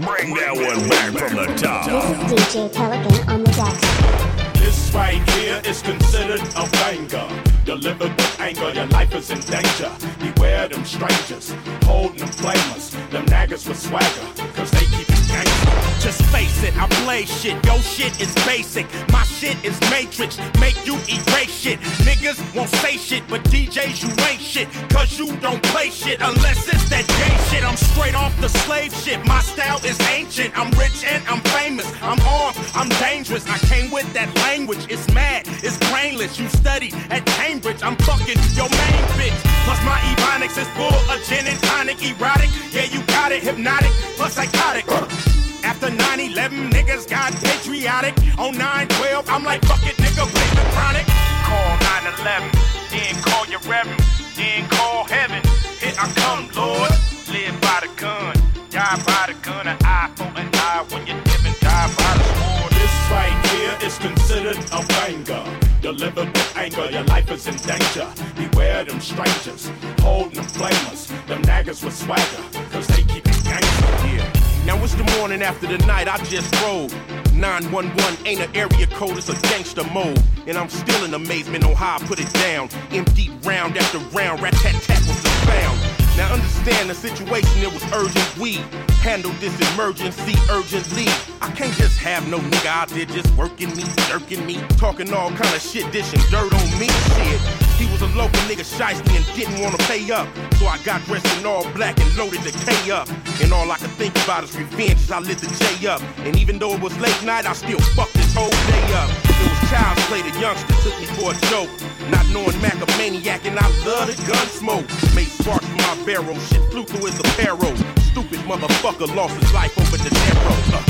Bring that one back from the top. This is DJ Pelican on the deck. This right here is considered a banger. Delivered with anger, your life is in danger. Beware them strangers, holding them flamers. Them naggers with swagger, cause Just face it, I play shit. Your shit is basic. My shit is matrix. Make you erase shit. Niggas won't say shit, but DJs, you ain't shit. Cause you don't play shit unless it's that gay shit. I'm straight off the slave shit. My style is ancient. I'm rich and I'm famous. I'm armed, I'm dangerous. I came with that language. It's mad, it's brainless. You studied at Cambridge. I'm fucking your main bitch. Plus my ebonics is full of gin and tonic. Erotic, yeah, you got it. Hypnotic, plus psychotic. After 9-11, niggas got patriotic. On 9-12, I'm like, fuck it, nigga, play the chronic. Call 9-11, then call your reverend, then call heaven. Here I come, Lord. Live by the gun, die by the gun, an eye for an eye when you're living, die by the sword. This right here is considered a banger. Delivered with anger, your life is in danger. Beware them strangers, holding them flamers. Them naggers with swagger, It's the morning after the night I just rode. 911 ain't an area code, it's a gangster mode. And I'm still in amazement on how I put it down. Empty round after round, rat tat tat was the sound. Now understand the situation, it was urgent We Handle this emergency urgently. I can't just have no nigga out there just working me, jerking me, talking all kind of shit, dishing dirt on me. Shit. Was a local nigga shiesty and didn't wanna pay up. So I got dressed in all black and loaded the K up. And all I could think about is revenge as I lit the J up. And even though it was late night, I still fucked this whole day up. It was child's play, the youngster took me for a joke. Not knowing Mac a maniac and I love the gun smoke. Made sparks from my barrel, shit flew through his apparel. Stupid motherfucker lost his life over the narrow. Uh,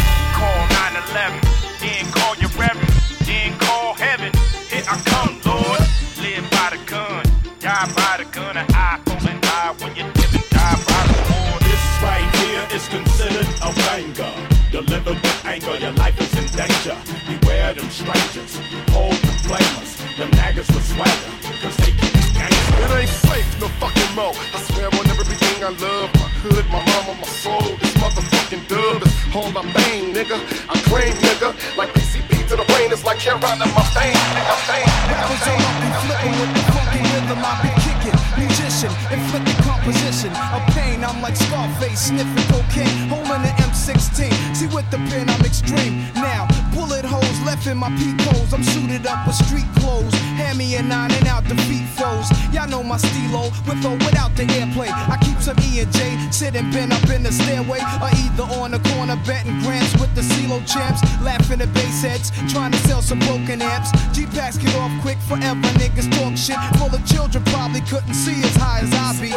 get off quick forever, niggas talk shit. Full of children probably couldn't see as high as I be.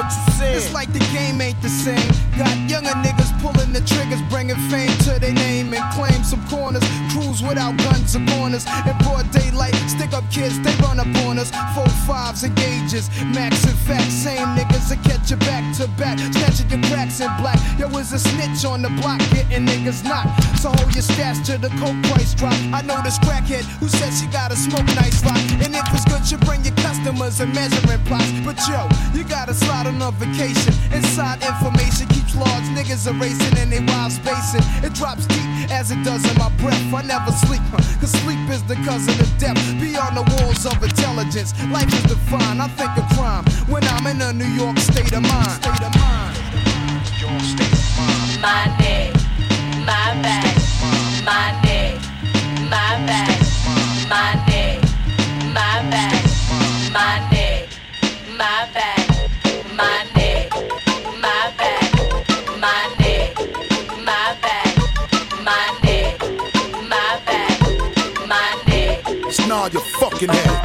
It's like the game ain't the same. Got younger niggas pulling the triggers, bringing fame to their name and claim some corners. Cruise without guns or corners. In broad daylight, stick up kids, they run up on us. Four fives and gauges, max and facts. Same niggas that catch you back to back, snatching your cracks in black. Yo, is a snitch on the block, getting niggas knocked. So hold your stats to the coke price drop. I know this crackhead who said she gotta smoke nice rock. And if it's good, you bring your customers and measuring plots. But yo, you gotta slide on a vacation. Inside information keeps large niggas erasing and they wild spacing. It drops deep as it does in my breath. I never sleep, huh, cause sleep is the cousin of death. Beyond the walls of intelligence, life is defined. I think of crime when I'm in a New York state of mind. State of mind. Your state of mind. my neck, my back, my neck, my back, my neck, Just nod your fucking head.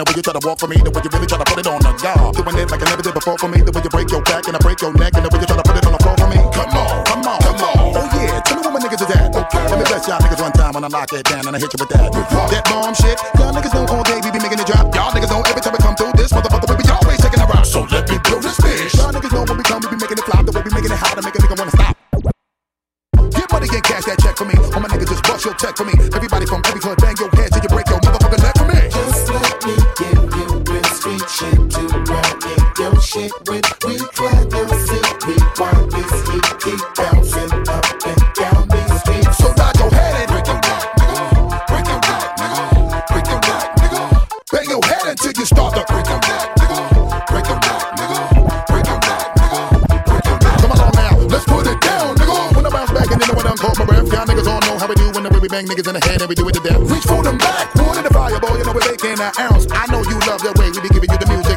The way you're talking, the way you try to walk for me, the way you really try to put it on the guard. Doing it like I never did before for me, the way you break your back and I break your neck, and the way you try to put it on the floor for me. Come on, come on, come on. Oh yeah, tell me what my niggas is at. Okay. Let me bless y'all niggas one time. When I lock it down, and I hit you with that. That bomb shit. Y'all niggas know all day we be making it drop. Y'all niggas know every time we come through this motherfucker, we be always taking a rock. So let me blow this bitch. Y'all niggas know when we come, we be making it flop. The way we making it hot to make a nigga wanna stop. Get money and cash that check for me. All my niggas just bust your check for me. Everybody from every club, bang your head till you break your motherfucking neck for me. Shit to run in your shit with. We try to sit, we want this heat, keep bouncing up and down these streets. So nod your head and break your neck, nigga. Break your neck, nigga. Break your neck, nigga. Bang your head until you start to break your neck, nigga. Break your neck, nigga. Break your neck, nigga. Break your neck. Come on now, let's put it down, nigga. When I bounce back and then when I caught my breath, y'all niggas all know how we do when the way we bang niggas in the head and we do it to death. Reach for them back, know we're making an ounce. I know you love the way we be giving you the music,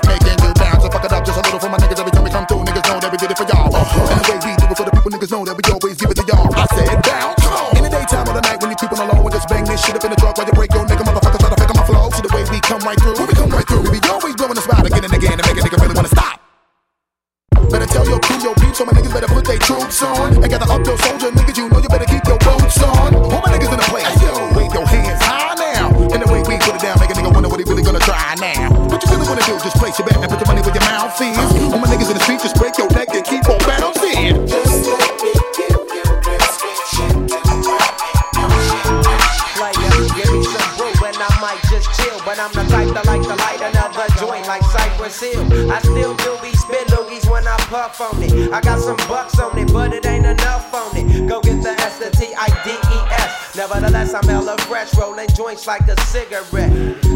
now. What you really wanna do, just place your bet and put your money where your mouth is. All my niggas in the street, just break your neck and keep on bouncing. Just let me give you real to run in your shit. player. Give me some brew and I might just chill. But I'm the type that like to light another joint like Cypress Hill. I still do be spit loogies when I puff on it. I got some bucks on it, but it ain't enough S. Nevertheless, I'm hella fresh, rolling joints like a cigarette.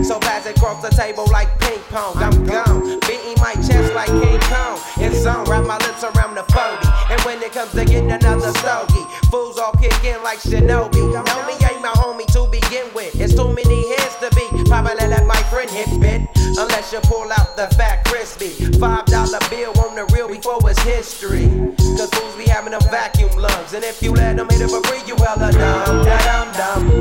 So pass it across the table like ping pong. I'm gone, beating my chest like King Kong. It's on, wrap my lips around the 40. And when it comes to getting another stogie, fools all kick in like Shinobi. Know me ain't my homie to begin with. It's too many heads to be. Probably let my friend hit bit. Unless you pull out the fat crispy. Five dollar bill on the real before it's history. Cause fools be having them vacuum lungs. And if you let them hit it for free, you hella uh, dumb.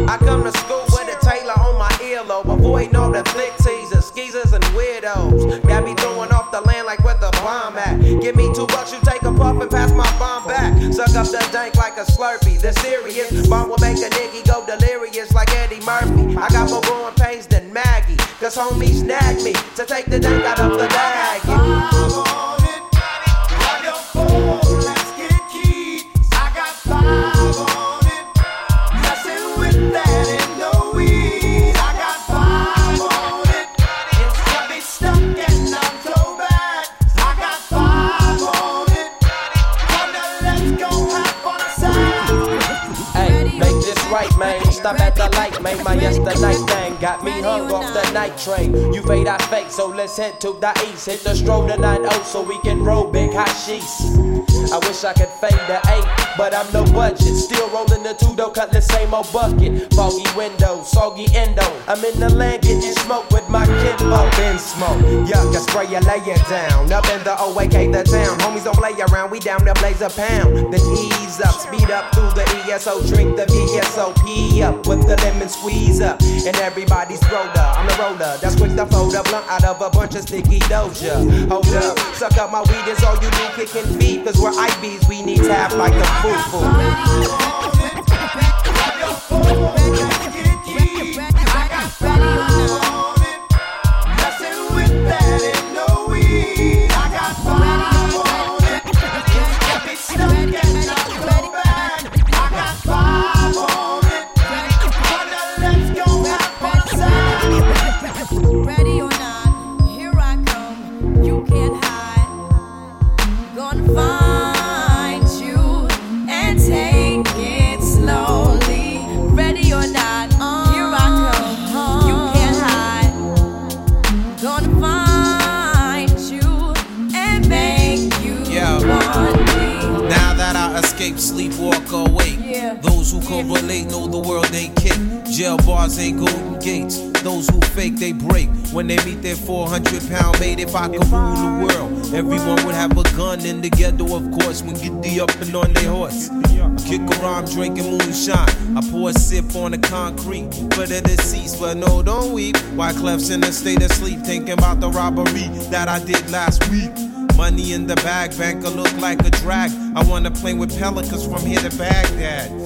I come to school with a Taylor on my earlobe. Avoiding all the flick teasers, skeezers, and weirdos. Got me throwing off the land like where the bomb at. Give me two bucks, you take a puff and pass my bomb back. Suck up the dank like a slurpee. The serious bomb will make a nigga go delirious like Eddie Murphy. I got more growing pains than Maggie. Cause homies snag me to take the dank out of the bag. Man. My yesterday thing got me hung off the night train. You fade, I fake, so let's head to the east. Hit the stroll to 9 so we can roll big hot sheets. I wish I could fade the 8, but I'm no budget. Still rolling the two though, cut the same old bucket. Foggy window, soggy endo. I'm in the land getting smoke with my kinfolk. Been smoke, yuck, I spray you, lay it down. Up in the OAK, the town. Homies don't play around, we down to blaze a pound. Then ease up, speed up through the ESO, drink the VSOP up with the lemon squeeze up. And I'm the roller. That's quick to fold a blunt out of a bunch of sticky doja. Hold up, suck up my weed, is all you do, kicking feet. Cause we're IBs, we need tap like the foo Those who correlate know the world ain't kick. Jail bars ain't golden gates. Those who fake, they break. When they meet their 400 pound mate, if I could rule the world, everyone would have a gun in the ghetto, of course, when get the up and on their horse. Kick around drinking moonshine. I pour a sip on the concrete for the deceased, but no, don't weep. Wyclef's in a state of sleep, thinking about the robbery that I did last week. Money in the bag, banker look like a drag. I wanna play with pelicans from here to Baghdad.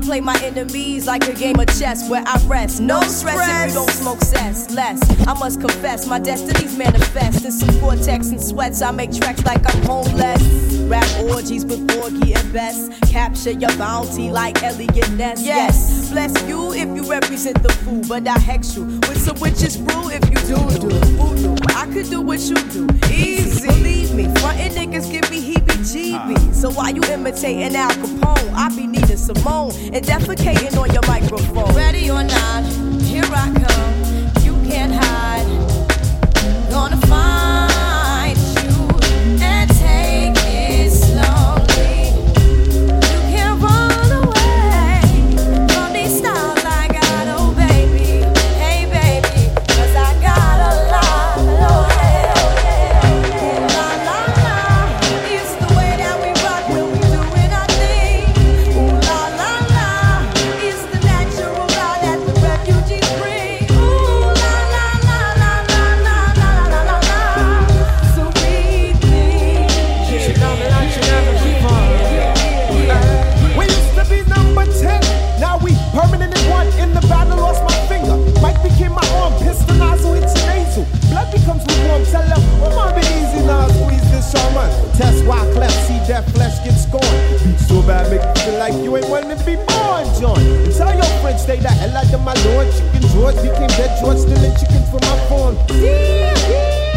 I play my enemies like a game of chess where I rest. No stress if you don't smoke cess. Less, I must confess, my destinies manifest in some vortex and sweats. I make tracks like I'm homeless. Rap orgies with Porgy and Bess. Capture your bounty like Eliot Ness. Yes, bless you if you represent the fool, but I hex you with some witches brew if you do do voodoo. I could do what you do, easy. Believe me, frontin' niggas give me heebie-jeebies. So why you imitating Al Capone? I be Nina Simone and defecating on your microphone. Ready or not, here I come. You can't hide. Test why cleft, see that flesh get scorned. Beat so bad, make you feel like you ain't wanting to be born, John. And tell your friends, stay the hell out of my lord. Chicken George became dead George, stealing chickens from my farm.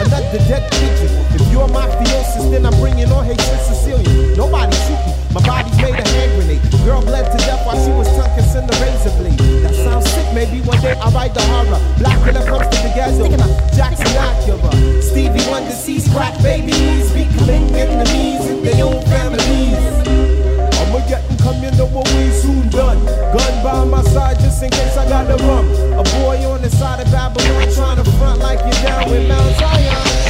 Another dead pigeon. If you're mafiosis, then I'm bringing on Haitian Sicilian. Nobody shoot me. My body's made a hand grenade. Girl bled to death while she was tongue kissing the razor blade. That sounds sick. Maybe one day I'll write the horror. Black killer comes to the ghetto. Jackson Acura. Stevie Wonder sees crack babies becoming enemies in their own families. I'ma get and come, you know what we soon done. Gun by my side just in case I got the rum. A boy on the side of Babylon trying to front like you're down with Mount Zion.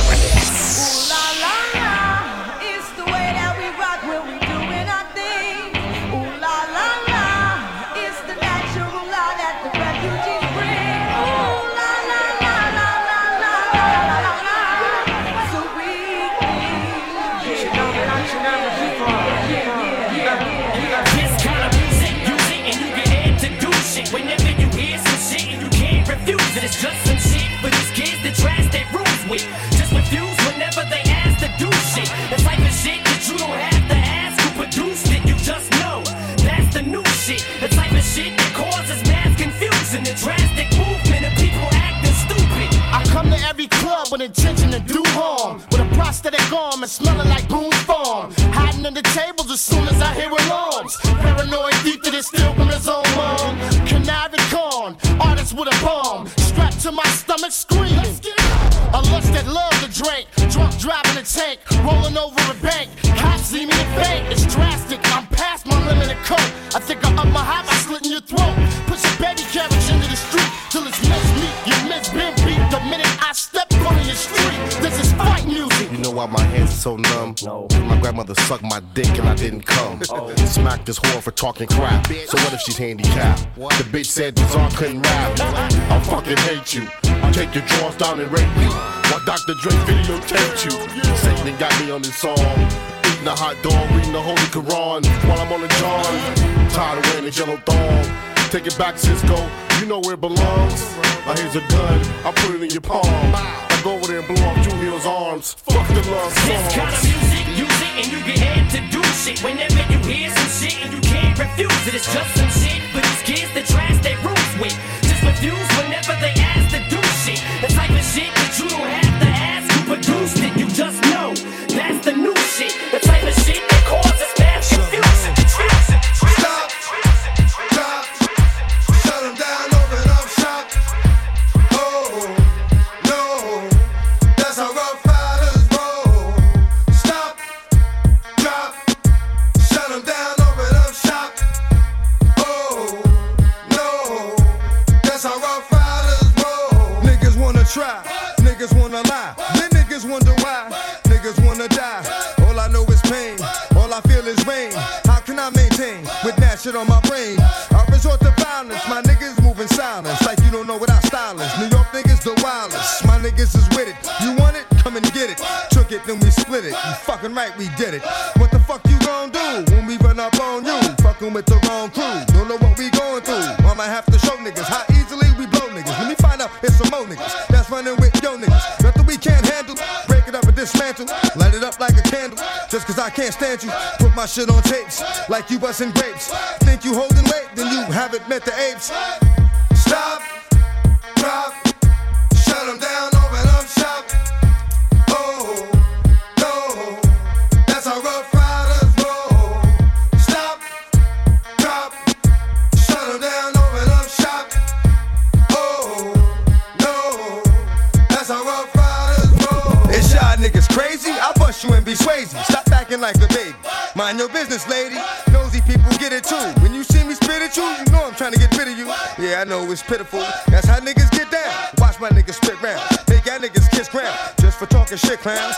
Smelling like Boone's Farm. Hiding under tables as soon as I hear alarms. Paranoid thief that is still from his own mom. Canary corn, artist with a bomb. Strapped to my stomach screaming. A lust that love to drink. Drunk driving a tank. Rolling over a bank. Cops see me in faint. So numb? No. My grandmother sucked my dick and I didn't come. Oh. Smacked this whore for talking crap. So what if she's handicapped? The bitch said this song couldn't rap. I fucking hate you. Take your drawers down and rape you. While Dr. Dre videotaped you. Satan got me on this song. Eating a hot dog, reading the Holy Quran while I'm on the John. Tired of wearing this yellow thong. Take it back, Cisco. You know where it belongs. Now here's a gun. I'll put it in your palm. Go over there and blow off Julio's arms. Fuck the love This kind of music, use it and you get introduced shit. Whenever you hear some shit and you can't refuse it, it's just some shit for these kids that trash their rules with. Just refuse whenever they ask to do shit. The type of shit that you don't have to ask who produced it, you just I know it's pitiful. That's how niggas get down. Watch my niggas spit round. Make y'all niggas kiss ground. Just for talking shit, clowns.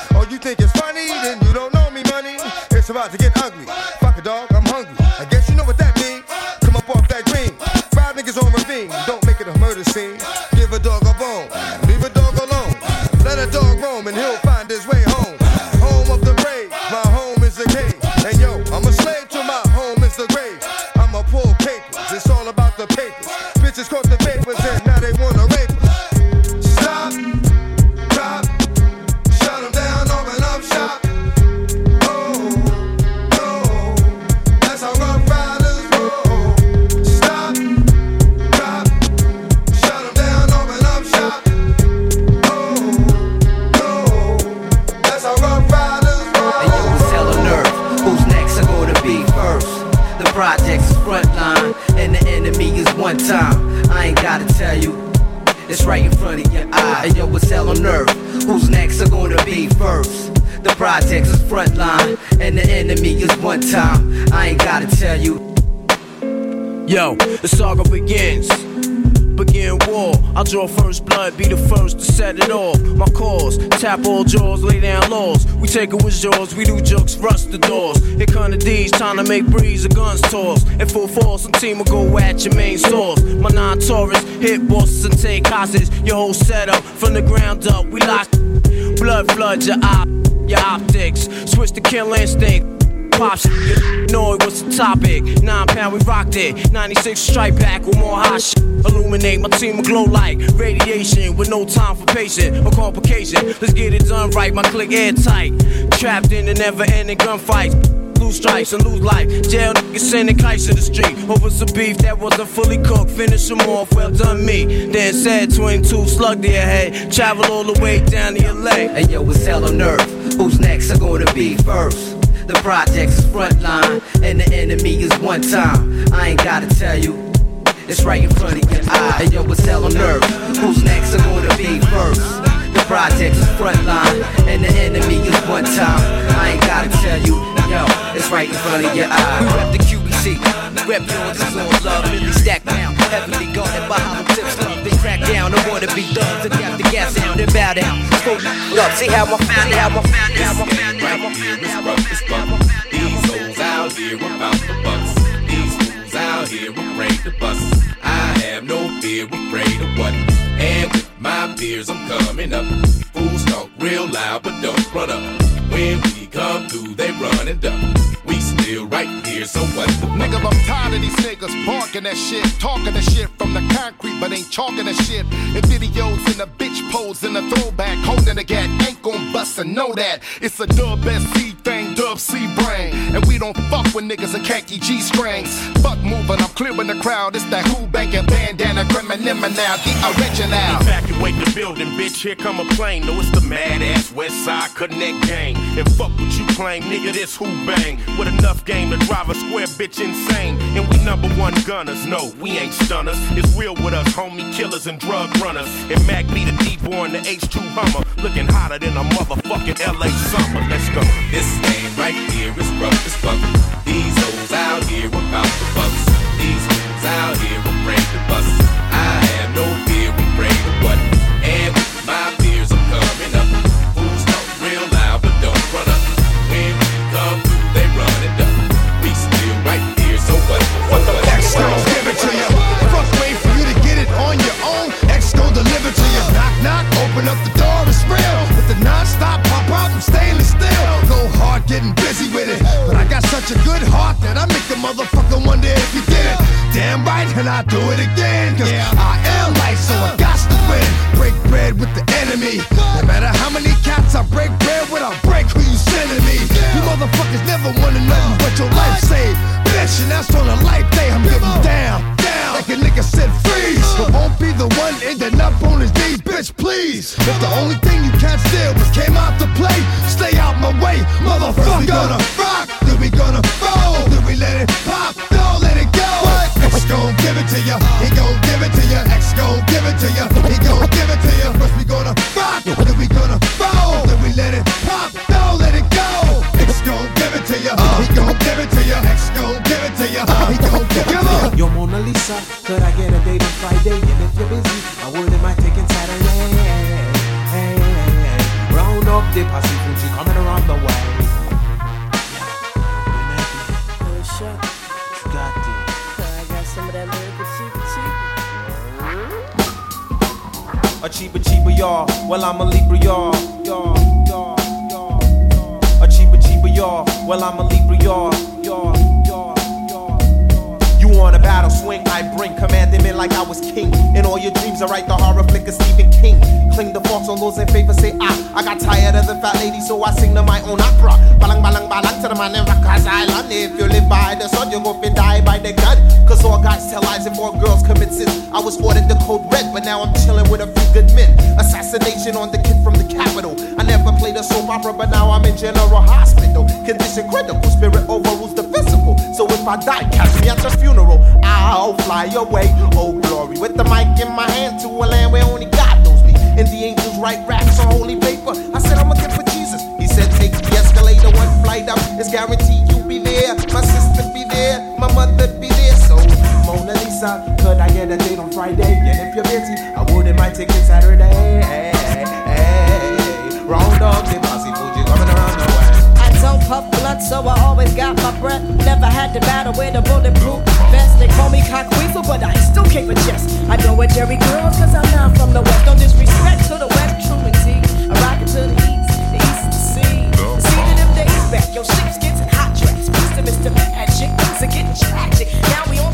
And the enemy is one time. I ain't gotta tell you. Yo, the saga begins. Begin war. I'll draw first blood, be the first to set it off. My cause, tap all jaws, lay down laws. We take it with jaws, we do jokes, rust the doors. Here come the D's, trying to make breeze, guns toss. In full force, some team will go at your main source. My non Taurus, hit bosses and take hostages. Your whole setup from the ground up, we lock. Blood floods your eye, your optics. Switch to kill instinct. Pop shit, you know it was the topic. Nine pound, we rocked it. 96 strike back with more hot. Illuminate my team will glow like radiation with no time for patience or complication. Let's get it done right, my click airtight. Trapped in the never ending gunfights. Lose stripes and lose life. Jail niggas sending kites to the street. Over some beef that wasn't fully cooked. Finish them off, well done me. Then said 22 slug to your head. Travel all the way down to leg. And yo, it's hell on earth. Who's next are gonna be first? The project's frontline, and the enemy is one time. I ain't gotta tell you. It's right in front of your eye. And yo, it's hell on earth. Who's next are gonna be first? The project's frontline, and the enemy is one time. I ain't gotta tell you. Yo, it's right in front of your eye. We rep the QBC, we rep yours is on love, really stacked down. Heavily guarded by hollow tips. They crack down. I wanna be done to death, the gas down, then bow down. Up, see how I found it, how I found it, how I found it, how I found how I found it. These hoes out here about the bucks. These fools out here afraid to bust. I have no fear, afraid of what. And with my peers, I'm coming up. Fools talk real loud, but don't run up. When we come through, they run and duck. We still right here, so what? Nigga, I'm tired of these niggas barking that shit, talking that shit from the concrete, but ain't talking that shit. In videos in the bitch pose in the throwback, holding the gat, ain't gon' bust and know that. It's a dub SC thing, dub C brain. And we don't fuck with niggas in khaki G strings. Fuck moving, I'm clearing the crowd. It's that who banking bandana, criminal now, the original. Evacuate the building, bitch. Here come a plane. No, it's the mad ass West Side Connect gang. And fuck what you claim, nigga. This who bang with enough game to drive a square bitch insane. And we number one gunners. No, we ain't stunners. It's real with us, homie killers and drug runners. And Mac be the D-boy in the H2 Hummer, looking hotter than a motherfucking LA summer. Let's go. This right here is rough as fuck. These hoes out here about the bucks. These fools out here. I I do it again. Well, I'm a Libra, y'all. A cheaper, cheaper, y'all. Well, I'm a Libra. Y'all, commanding like I was king. In all your dreams, I write the horror flick of Stephen King. Cling the forks on those in favor, say ah. I got tired of the fat lady, so I sing to my own opera. Balang, balang, balang to the man in Rikers Island. If you live by the sun, you go and die by the gun. Cause all guys tell lies and more girls commit sins. I was ordered the code red, but now I'm chilling with a few good men. Assassination on the kid from the capital. I never played a soap opera, but now I'm in general hospital. Condition critical, spirit overrules the. So if I die, catch me at your funeral. I'll fly away, oh glory. With the mic in my hand to a land where only God knows me. And the angels write raps on holy paper. I said I'm looking for Jesus. He said take the escalator one flight up. It's guaranteed you'll be there. My sister be there. My mother be there. So Mona Lisa, could I get a date on Friday? And if you're busy, I wouldn't mind taking Saturday. Hey, hey, hey. Round up blunt, so I always got my breath. Never had to battle with a bulletproof vest. They call me cockweaver, but I still keep a chest. I go with Jerry Girls, cause I'm not from the west. Don't disrespect to the west, true and I rock it to the east, the east to the sea. The sea them days back, yo, ships getting hot tracks. To Mr. Magic, things are getting tragic. Now we on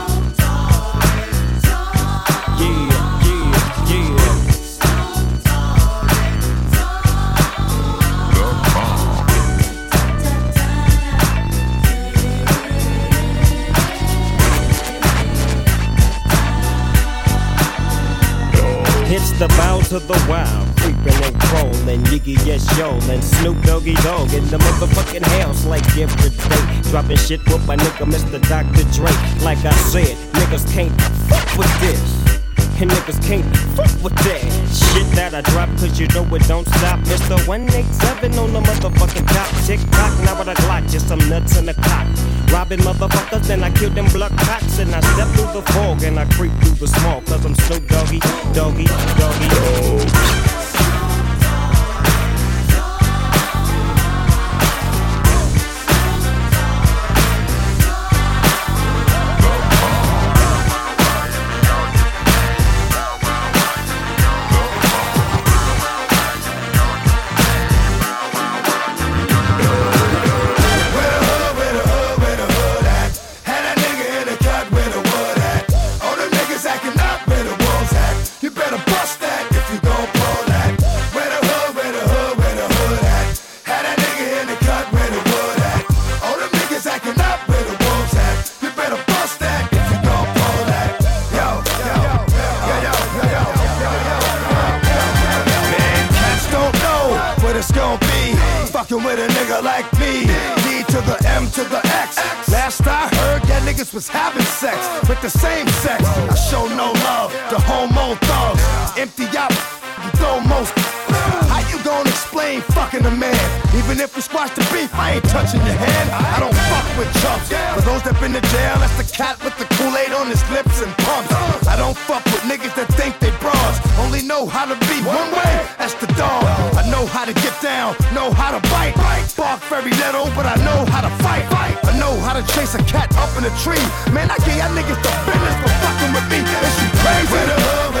The bow to the wild, creeping and crawling, Yiggy yes yo, and Snoop Doggy Dogg in the motherfucking house like every day. Dropping shit with my nigga Mr. Dr. Dre. Like I said, niggas can't fuck with this. And niggas can't fuck with that shit that I drop, cause you know it don't stop. Mr. 187 on the motherfucking top. Tick tock, now with a Glock, just some nuts in the cock. Robbing motherfuckers, then I kill them blood cops. And I step through the fog and I creep through the small, cause I'm Snoop Doggy, Doggy, Doggy, Dogg. For those that been to jail, that's the cat with the Kool-Aid on his lips and pumps. I don't fuck with niggas that think they bras. Only know how to be one way, that's the dog. I know how to get down, know how to bite. Bark very little, but I know how to fight. I know how to chase a cat up in a tree. Man, I give y'all niggas the business for fucking with me. Is you crazy? Where the hood,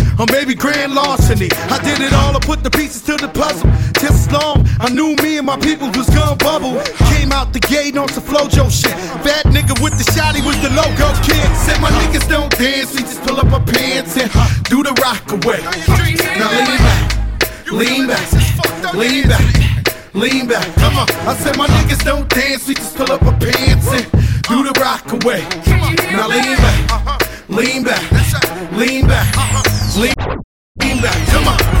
or maybe grand larceny. I did it all, I put the pieces to the puzzle. Just long, I knew me and my people was gonna bubble. Came out the gate on some Flo-Jo shit. Fat nigga with the shotty was the logo kid. Said my niggas don't dance, we just pull up our pants and do the rock away. Now lean back, lean back, lean back. Lean back, come on. I said my niggas don't dance, we just pull up our pants and do the rock away. Now lean back, lean back, lean back, lean, lean back, come on.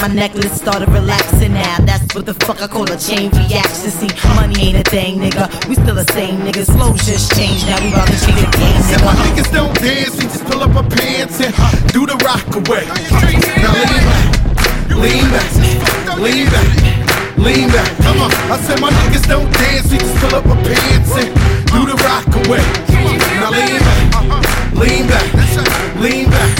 my necklace started relaxing now. That's what the fuck I call a chain reaction. See, money ain't a thing, nigga. We still the same niggas. Flow just changed. Now we about to change the game, Said my niggas don't dance, we just pull up our pants and do the rock away. Now lean back, lean back, lean back, lean back. Come on, I said my niggas don't dance, we just pull up our pants and do the rock away. Now lean back, lean back, lean back,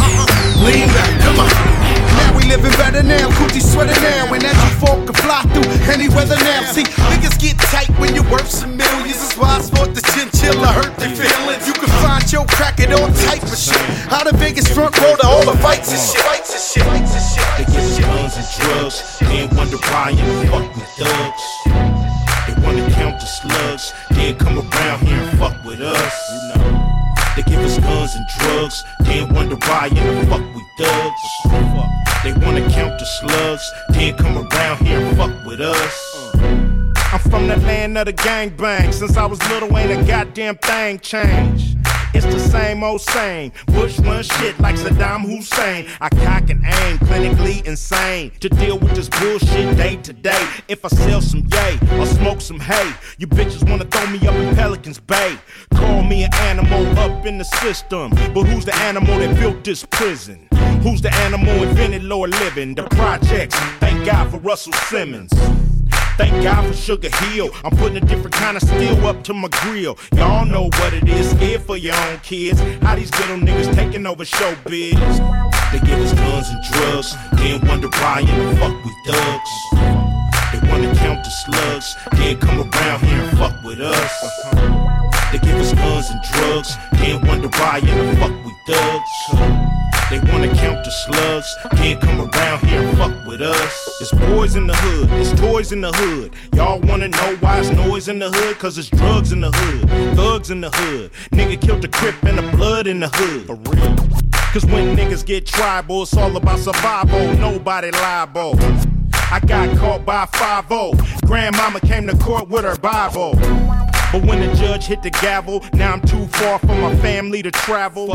lean back. Come on. Now we living better now, coochie sweater now, and that you folk can fly through any weather now. See, niggas get tight when you're worth some millions. That's why I sport the chinchilla hurt their feelings. You can find your crack at all type of shit. Out of Vegas front row to all the fights and shit. Fights and shit. Fights and shit. They give us guns and drugs, then wonder why you fuck with thugs. They wanna count the slugs, then come around here and fuck with us. You know. They give us guns and drugs, then wonder why you fuck with thugs. They wanna count the slugs, then come around here and fuck with us. I'm from the land of the gangbang. Since I was little, ain't a goddamn thing changed. It's the same old same. Bush run shit like Saddam Hussein. I cock and aim, clinically insane. To deal with this bullshit day to day. If I sell some yay or smoke some hay, you bitches wanna throw me up in Pelican's Bay. Call me an animal up in the system. But who's the animal that built this prison? Who's the animal invented lower living? The projects. Thank God for Russell Simmons. Thank God for Sugar Hill. I'm putting a different kind of steel up to my grill. Y'all know what it is, scared for your own kids. How these ghetto niggas taking over showbiz. They give us guns and drugs, then wonder why in the fuck we thugs. They wanna count the slugs, then come around here and fuck with us. They give us guns and drugs, then wonder why in the fuck we thugs. They wanna count the slugs, Can't come around here and fuck with us. It's boys in the hood, it's toys in the hood. Y'all wanna know why it's noise in the hood? Cause it's drugs in the hood, thugs in the hood. Nigga killed the crip and the blood in the hood. For real. Cause when niggas get tribal, it's all about survival, nobody liable. I got caught by 5 Grandmama came to court with her Bible. But when the judge hit the gavel, now I'm too far from my family to travel.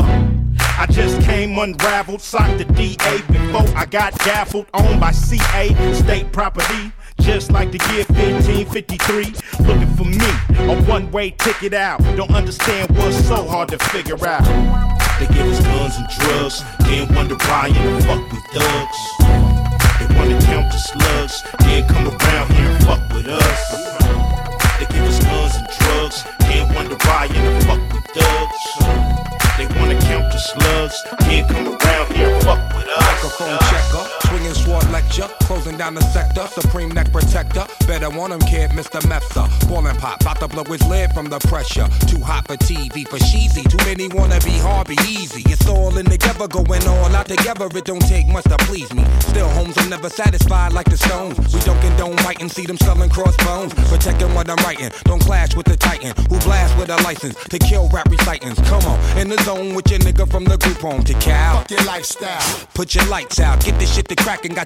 I just came unraveled, socked the DA before I got gaffled, owned by CA, state property. Just like the year 1553, looking for me, a one way ticket out. Don't understand what's so hard to figure out. They give us guns and drugs, then wonder why in the fuck we thugs. They wanna count the slugs, then come around slugs, then come around here fuck with us. Microphone checker, swinging lecture, closing down the sector, supreme neck protector. Better want him, kid, Mr. Mepsa. Ballin' pop, bout to blow his lid from the pressure. Too hot for TV, for cheesy. Too many wanna be hard, be easy. It's all in together, going all out together. It don't take much to please me. Still, homes, I'm never satisfied like the Stones. We don't condone fighting, see them selling crossbones. Protecting what I'm writing, don't clash with the Titan who blast with a license to kill rap recitants. Come on, in the zone with your nigga from the group home to Cal. Fuck your lifestyle. Put your lights out, get this shit to crackin', got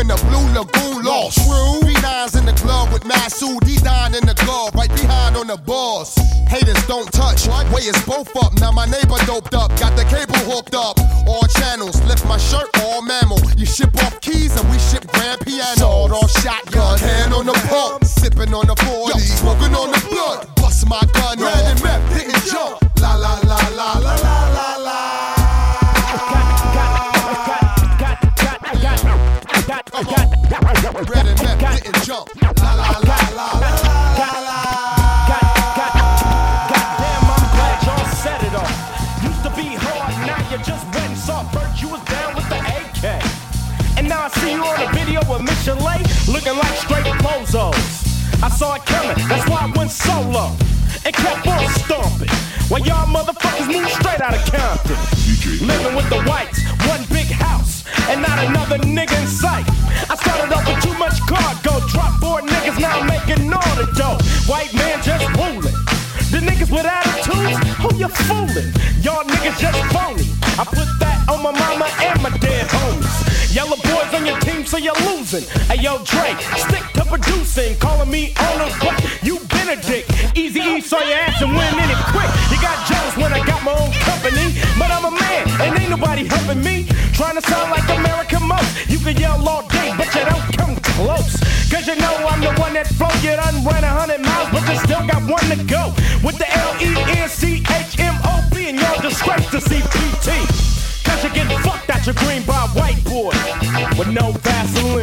in the blue lagoon lost. True. B9s in the club with Masu, D9 in the glove, right behind on the boss. Haters don't touch, way is both up. Now my neighbor doped up, got the cable hooked up. All channels, lift my shirt, all mammal. You ship off keys and we ship grand piano. Sawed off shotgun, hand on the pump, sipping on the 40, smoking on the blood. Bust my gun, red and meth, didn't jump. La la la la la Red and meth, didn't jump. La la la la la la la. Goddamn, I'm glad y'all set it off. Used to be hard, now you just wet and soft. Bert, you was down with the AK. And now I see you on a video with Michel'le, looking like straight bozos. I saw it coming, that's why I went solo. And kept on stomping. While y'all motherfuckers moved straight out of Compton. Living with the whites, one big house, and not another nigga Y'all niggas just phony. I put that on my mama and my dead homies. Yella boys on your team, so you're losing. Hey yo, Dre, stick to producing. Calling me on owner, but you been a dick. Easy E saw your ass and went in it quick. You got jealous when I got my own company, but I'm a man and ain't nobody helping me. Trying to sound like America most. You can yell all day, but you don't come close. Cause you know I'm the one that flow. You done ran a hundred miles, but you still got one to go. With the L-E-N-C-H-M-O-B and no Vaseline.